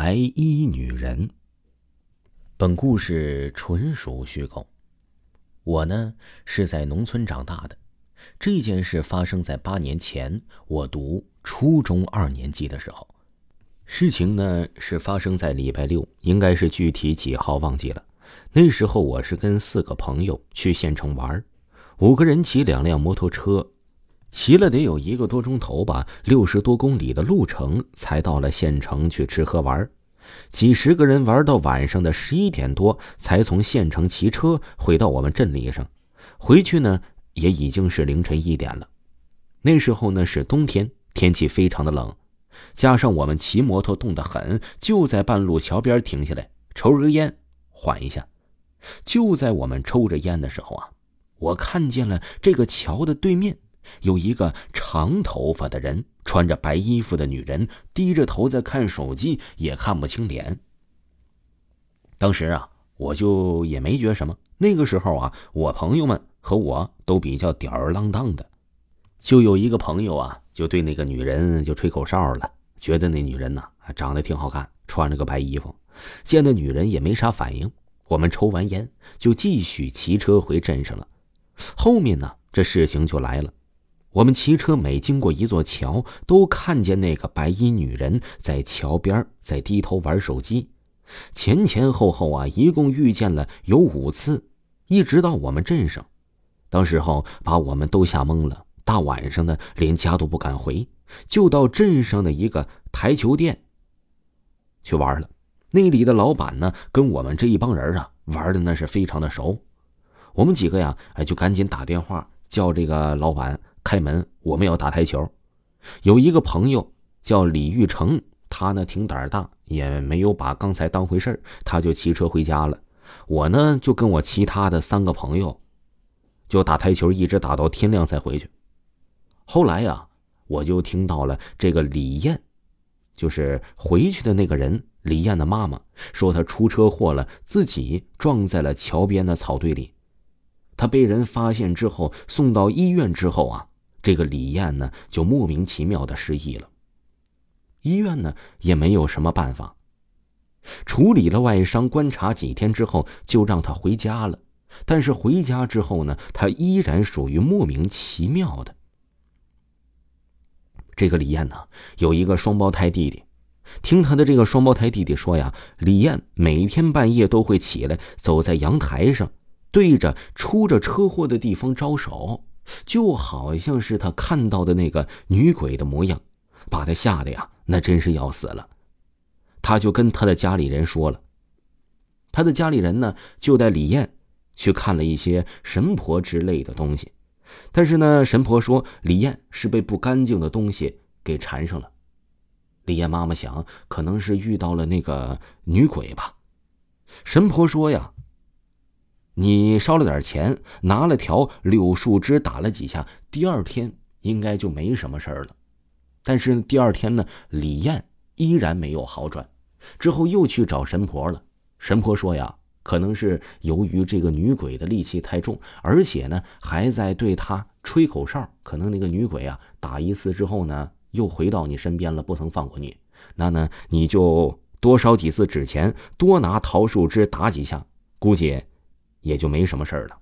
白衣女人。本故事纯属虚构。我呢是在农村长大的，这件事发生在八年前，我读初中二年级的时候。事情呢是发生在礼拜六，应该是具体几号忘记了。那时候我是跟四个朋友去县城玩，五个人骑两辆摩托车，骑了得有一个多钟头吧，六十多公里的路程才到了县城去吃喝玩。几十个人玩到晚上的十一点多，才从县城骑车回到我们镇里上。回去呢，也已经是凌晨一点了。那时候呢是冬天，天气非常的冷，加上我们骑摩托冻得很，就在半路桥边停下来抽根烟，缓一下。就在我们抽着烟的时候啊，我看见了这个桥的对面。有一个长头发的人，穿着白衣服的女人，低着头在看手机，也看不清脸。当时啊，我就也没觉什么。那个时候啊，我朋友们和我都比较吊儿郎当的，就有一个朋友啊，就对那个女人就吹口哨了，觉得那女人呐长得挺好看，穿着个白衣服。见那女人也没啥反应，我们抽完烟就继续骑车回镇上了。后面呢，这事情就来了。我们骑车每经过一座桥，都看见那个白衣女人在桥边在低头玩手机，前前后后啊，一共遇见了有五次，一直到我们镇上，当时候把我们都吓懵了。大晚上的，连家都不敢回，就到镇上的一个台球店去玩了。那里的老板呢，跟我们这一帮人啊玩的那是非常的熟，我们几个呀，哎，就赶紧打电话叫这个老板。开门，我们要打台球。有一个朋友叫李玉成，他呢挺胆大，也没有把刚才当回事他就骑车回家了。我呢就跟我其他的三个朋友，就打台球，一直打到天亮才回去。后来呀，我就听到了这个李艳，就是回去的那个人，李艳的妈妈说她出车祸了，自己撞在了桥边的草堆里。她被人发现之后，送到医院之后啊。这个李艳呢，就莫名其妙的失忆了。医院呢也没有什么办法，处理了外伤，观察几天之后，就让他回家了。但是回家之后呢，他依然属于莫名其妙的。这个李艳呢，有一个双胞胎弟弟。听他的这个双胞胎弟弟说呀，李艳每天半夜都会起来，走在阳台上，对着出着车祸的地方招手。就好像是他看到的那个女鬼的模样，把他吓得呀，那真是要死了。他就跟他的家里人说了，他的家里人呢就带李艳去看了一些神婆之类的东西，但是呢，神婆说李艳是被不干净的东西给缠上了。李艳妈妈想，可能是遇到了那个女鬼吧。神婆说呀。你烧了点钱，拿了条柳树枝打了几下，第二天应该就没什么事儿了。但是第二天呢，李艳依然没有好转。之后又去找神婆了。神婆说呀，可能是由于这个女鬼的戾气太重，而且呢还在对她吹口哨。可能那个女鬼啊打一次之后呢，又回到你身边了，不曾放过你。那呢，你就多烧几次纸钱，多拿桃树枝打几下，估计。也就没什么事儿了。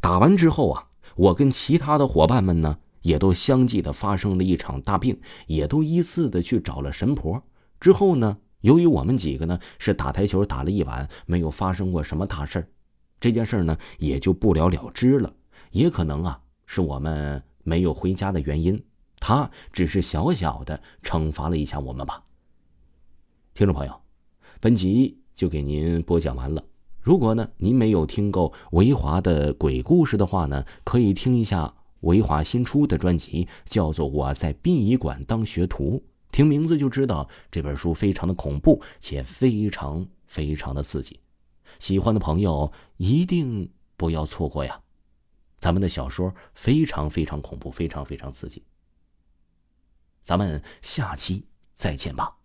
打完之后啊，我跟其他的伙伴们呢，也都相继的发生了一场大病，也都依次的去找了神婆。之后呢，由于我们几个呢是打台球打了一晚，没有发生过什么大事儿，这件事呢也就不了了之了。也可能啊，是我们没有回家的原因，他只是小小的惩罚了一下我们吧。听众朋友，本集。就给您播讲完了。如果呢您没有听够维华的鬼故事的话呢，可以听一下维华新出的专辑，叫做《我在殡仪馆当学徒》。听名字就知道这本书非常的恐怖，且非常非常的刺激。喜欢的朋友一定不要错过呀！咱们的小说非常非常恐怖，非常非常刺激。咱们下期再见吧。